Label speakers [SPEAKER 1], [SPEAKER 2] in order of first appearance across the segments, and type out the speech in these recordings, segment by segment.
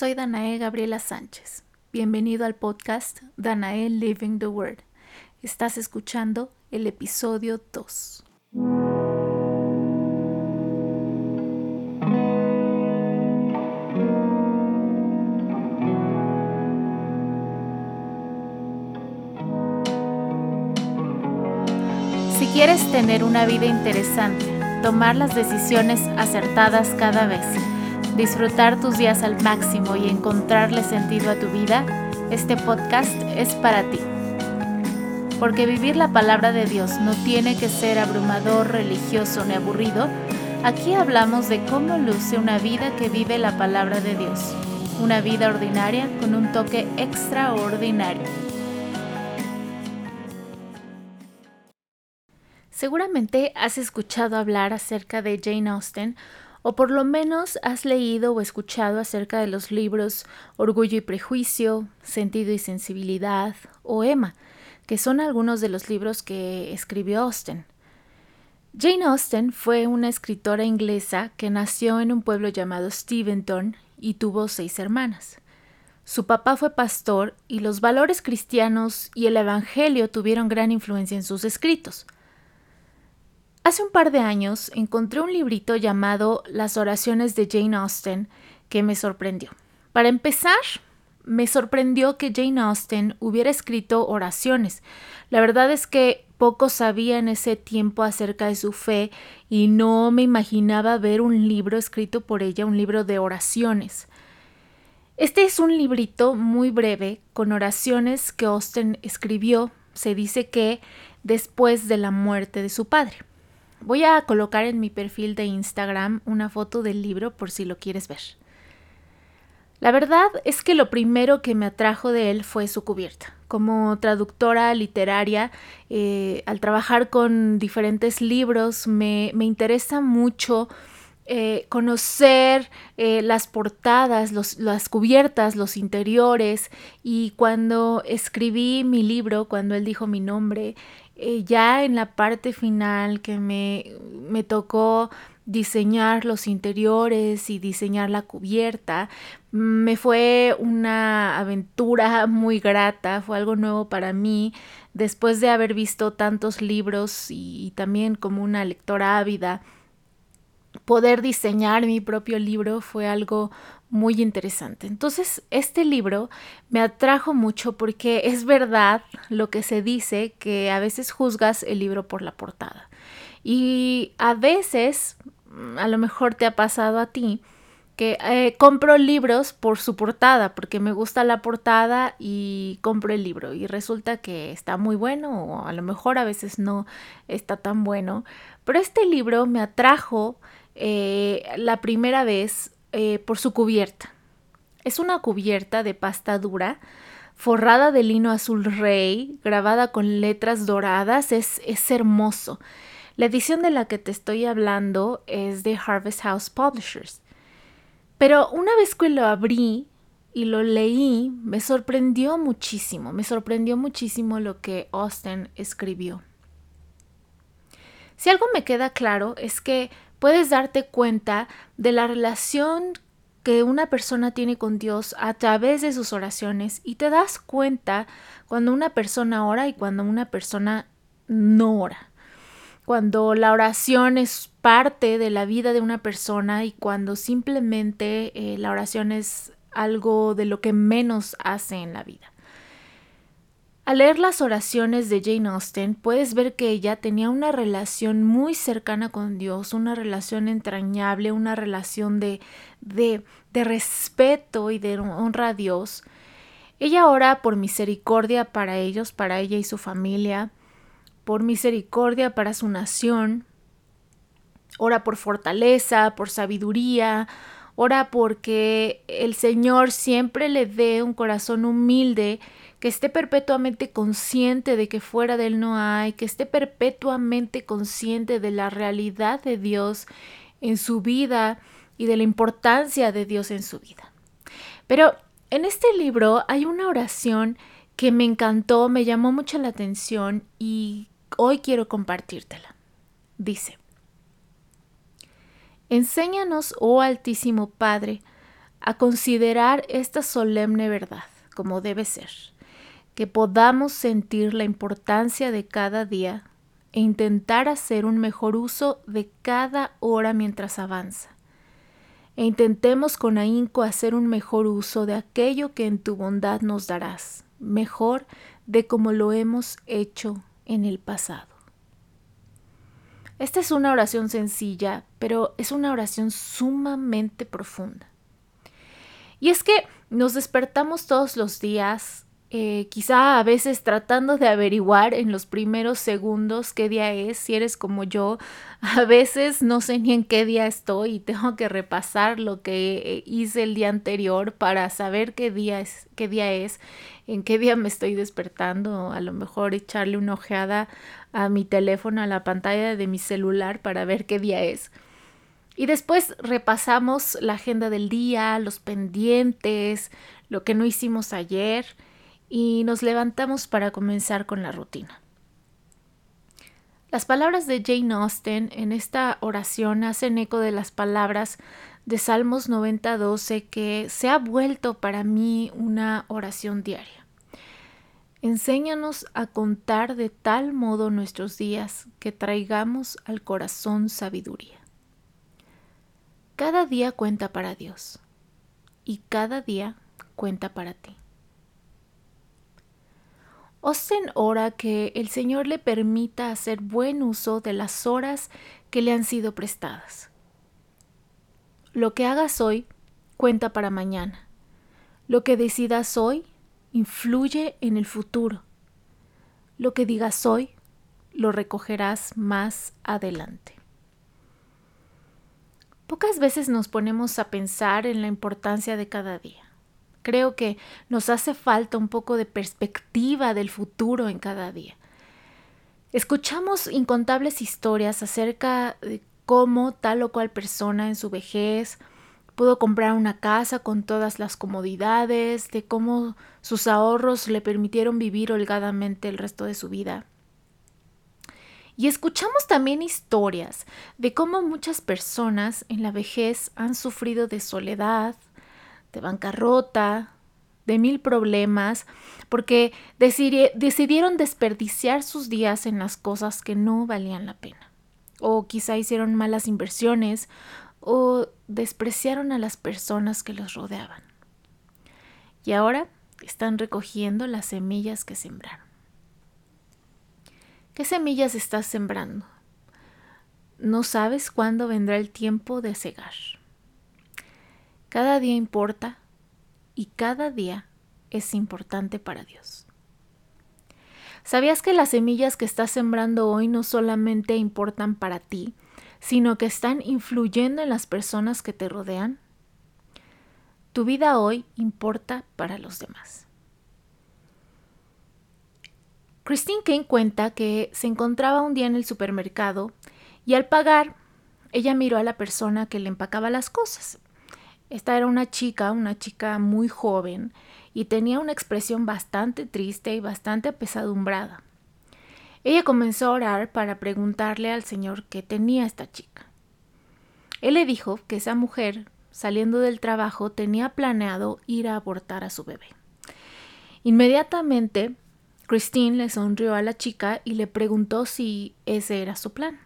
[SPEAKER 1] soy Danae Gabriela Sánchez. Bienvenido al podcast Danae Living the Word. Estás escuchando el episodio 2. Si quieres tener una vida interesante, tomar las decisiones acertadas cada vez, disfrutar tus días al máximo y encontrarle sentido a tu vida, este podcast es para ti. Porque vivir la palabra de Dios no tiene que ser abrumador, religioso ni aburrido. Aquí hablamos de cómo luce una vida que vive la palabra de Dios. Una vida ordinaria con un toque extraordinario. Seguramente has escuchado hablar acerca de Jane Austen o por lo menos has leído o escuchado acerca de los libros Orgullo y Prejuicio, Sentido y Sensibilidad o Emma, que son algunos de los libros que escribió Austen. Jane Austen fue una escritora inglesa que nació en un pueblo llamado Steventon y tuvo seis hermanas. Su papá fue pastor y los valores cristianos y el Evangelio tuvieron gran influencia en sus escritos. Hace un par de años encontré un librito llamado Las oraciones de Jane Austen que me sorprendió. Para empezar, me sorprendió que Jane Austen hubiera escrito oraciones. La verdad es que poco sabía en ese tiempo acerca de su fe y no me imaginaba ver un libro escrito por ella, un libro de oraciones. Este es un librito muy breve con oraciones que Austen escribió, se dice que después de la muerte de su padre. Voy a colocar en mi perfil de Instagram una foto del libro por si lo quieres ver. La verdad es que lo primero que me atrajo de él fue su cubierta. Como traductora literaria, eh, al trabajar con diferentes libros, me, interesa mucho eh, conocer eh, las portadas, las cubiertas, los interiores. Y cuando escribí mi libro, cuando él dijo mi nombre, eh, ya en la parte final que me, me tocó diseñar los interiores y diseñar la cubierta. Me fue una aventura muy grata, fue algo nuevo para mí, después de haber visto tantos libros y, también como una lectora ávida. Poder diseñar mi propio libro fue algo muy interesante. Entonces, este libro me atrajo mucho porque es verdad lo que se dice que a veces juzgas el libro por la portada. Y a veces, a lo mejor te ha pasado a ti, que eh, compro libros por su portada, porque me gusta la portada y compro el libro y resulta que está muy bueno o a lo mejor a veces no está tan bueno. Pero este libro me atrajo eh, la primera vez eh, por su cubierta. Es una cubierta de pasta dura, forrada de lino azul rey, grabada con letras doradas, es, es hermoso. La edición de la que te estoy hablando es de Harvest House Publishers. Pero una vez que lo abrí y lo leí, me sorprendió muchísimo, me sorprendió muchísimo lo que Austin escribió. Si algo me queda claro es que puedes darte cuenta de la relación que una persona tiene con Dios a través de sus oraciones y te das cuenta cuando una persona ora y cuando una persona no ora. Cuando la oración es parte de la vida de una persona y cuando simplemente eh, la oración es algo de lo que menos hace en la vida. Al leer las oraciones de Jane Austen, puedes ver que ella tenía una relación muy cercana con Dios, una relación entrañable, una relación de, de, de respeto y de honra a Dios. Ella ora por misericordia para ellos, para ella y su familia, por misericordia para su nación, ora por fortaleza, por sabiduría, ora porque el Señor siempre le dé un corazón humilde que esté perpetuamente consciente de que fuera de Él no hay, que esté perpetuamente consciente de la realidad de Dios en su vida y de la importancia de Dios en su vida. Pero en este libro hay una oración que me encantó, me llamó mucho la atención y hoy quiero compartírtela. Dice, Enséñanos, oh Altísimo Padre, a considerar esta solemne verdad como debe ser, que podamos sentir la importancia de cada día e intentar hacer un mejor uso de cada hora mientras avanza. E intentemos con ahínco hacer un mejor uso de aquello que en tu bondad nos darás, mejor de como lo hemos hecho en el pasado. Esta es una oración sencilla, pero es una oración sumamente profunda. Y es que nos despertamos todos los días eh, quizá a veces tratando de averiguar en los primeros segundos qué día es, si eres como yo, a veces no sé ni en qué día estoy y tengo que repasar lo que hice el día anterior para saber qué día es, qué día es, en qué día me estoy despertando, a lo mejor echarle una ojeada a mi teléfono, a la pantalla de mi celular para ver qué día es. Y después repasamos la agenda del día, los pendientes, lo que no hicimos ayer y nos levantamos para comenzar con la rutina. Las palabras de Jane Austen en esta oración hacen eco de las palabras de Salmos 90:12 que se ha vuelto para mí una oración diaria. Enséñanos a contar de tal modo nuestros días que traigamos al corazón sabiduría. Cada día cuenta para Dios y cada día cuenta para ti. Osten ora que el Señor le permita hacer buen uso de las horas que le han sido prestadas. Lo que hagas hoy cuenta para mañana. Lo que decidas hoy influye en el futuro. Lo que digas hoy lo recogerás más adelante. Pocas veces nos ponemos a pensar en la importancia de cada día. Creo que nos hace falta un poco de perspectiva del futuro en cada día. Escuchamos incontables historias acerca de cómo tal o cual persona en su vejez pudo comprar una casa con todas las comodidades, de cómo sus ahorros le permitieron vivir holgadamente el resto de su vida. Y escuchamos también historias de cómo muchas personas en la vejez han sufrido de soledad, de bancarrota, de mil problemas, porque decidieron desperdiciar sus días en las cosas que no valían la pena. O quizá hicieron malas inversiones o despreciaron a las personas que los rodeaban. Y ahora están recogiendo las semillas que sembraron. ¿Qué semillas estás sembrando? No sabes cuándo vendrá el tiempo de cegar. Cada día importa y cada día es importante para Dios. ¿Sabías que las semillas que estás sembrando hoy no solamente importan para ti, sino que están influyendo en las personas que te rodean? Tu vida hoy importa para los demás. Christine Kane cuenta que se encontraba un día en el supermercado y al pagar, ella miró a la persona que le empacaba las cosas esta era una chica, una chica muy joven, y tenía una expresión bastante triste y bastante apesadumbrada. Ella comenzó a orar para preguntarle al Señor qué tenía esta chica. Él le dijo que esa mujer, saliendo del trabajo, tenía planeado ir a abortar a su bebé. Inmediatamente, Christine le sonrió a la chica y le preguntó si ese era su plan.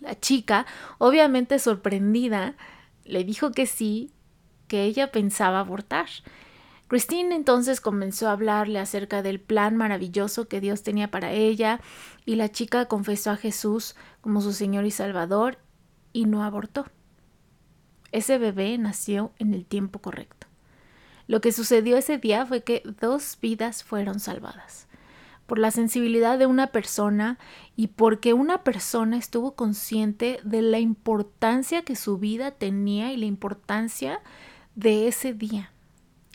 [SPEAKER 1] La chica, obviamente sorprendida, le dijo que sí, que ella pensaba abortar. Christine entonces comenzó a hablarle acerca del plan maravilloso que Dios tenía para ella y la chica confesó a Jesús como su Señor y Salvador y no abortó. Ese bebé nació en el tiempo correcto. Lo que sucedió ese día fue que dos vidas fueron salvadas por la sensibilidad de una persona y porque una persona estuvo consciente de la importancia que su vida tenía y la importancia de ese día.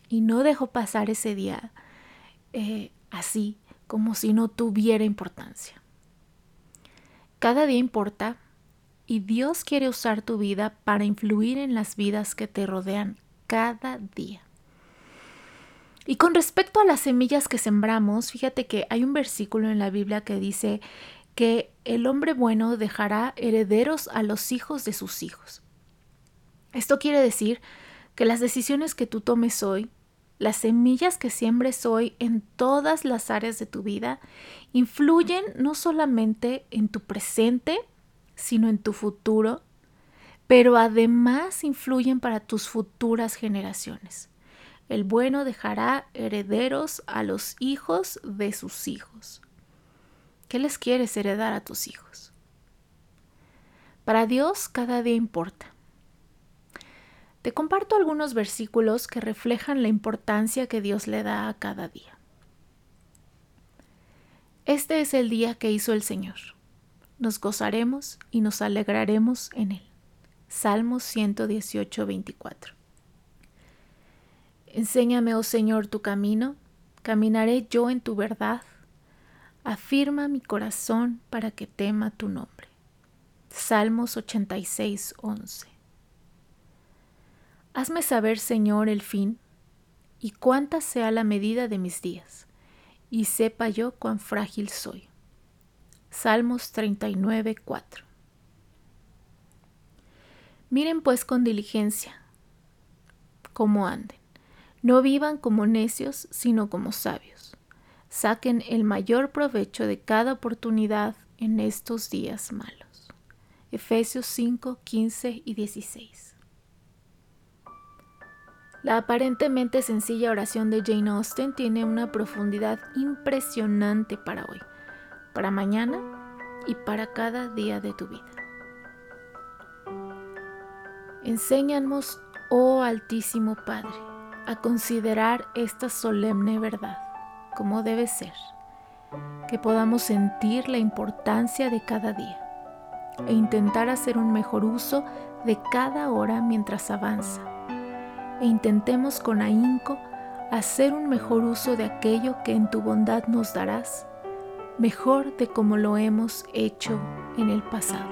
[SPEAKER 1] Y no dejó pasar ese día eh, así, como si no tuviera importancia. Cada día importa y Dios quiere usar tu vida para influir en las vidas que te rodean cada día. Y con respecto a las semillas que sembramos, fíjate que hay un versículo en la Biblia que dice que el hombre bueno dejará herederos a los hijos de sus hijos. Esto quiere decir que las decisiones que tú tomes hoy, las semillas que siembres hoy en todas las áreas de tu vida, influyen no solamente en tu presente, sino en tu futuro, pero además influyen para tus futuras generaciones. El bueno dejará herederos a los hijos de sus hijos. ¿Qué les quieres heredar a tus hijos? Para Dios cada día importa. Te comparto algunos versículos que reflejan la importancia que Dios le da a cada día. Este es el día que hizo el Señor. Nos gozaremos y nos alegraremos en él. Salmos 118, 24. Enséñame, oh Señor, tu camino, caminaré yo en tu verdad. Afirma mi corazón para que tema tu nombre. Salmos 86, 11. Hazme saber, Señor, el fin y cuánta sea la medida de mis días, y sepa yo cuán frágil soy. Salmos 39, 4. Miren pues con diligencia cómo anden. No vivan como necios, sino como sabios. Saquen el mayor provecho de cada oportunidad en estos días malos. Efesios 5, 15 y 16. La aparentemente sencilla oración de Jane Austen tiene una profundidad impresionante para hoy, para mañana y para cada día de tu vida. Enséñanos, oh Altísimo Padre, a considerar esta solemne verdad como debe ser, que podamos sentir la importancia de cada día e intentar hacer un mejor uso de cada hora mientras avanza, e intentemos con ahínco hacer un mejor uso de aquello que en tu bondad nos darás, mejor de como lo hemos hecho en el pasado.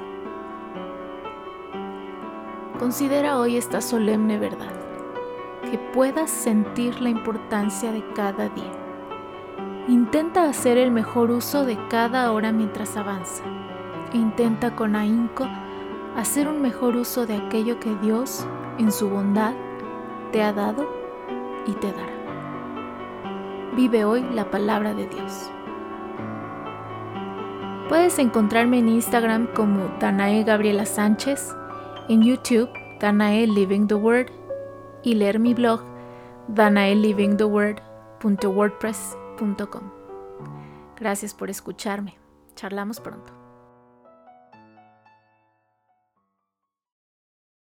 [SPEAKER 1] Considera hoy esta solemne verdad, que puedas sentir la importancia de cada día. Intenta hacer el mejor uso de cada hora mientras avanza. E intenta con ahínco hacer un mejor uso de aquello que Dios, en su bondad, te ha dado y te dará. Vive hoy la palabra de Dios. Puedes encontrarme en Instagram como Danae Gabriela Sánchez en YouTube, Danae Living the Word, y leer mi blog, danaelivingtheword.wordpress.com. Gracias por escucharme. Charlamos pronto.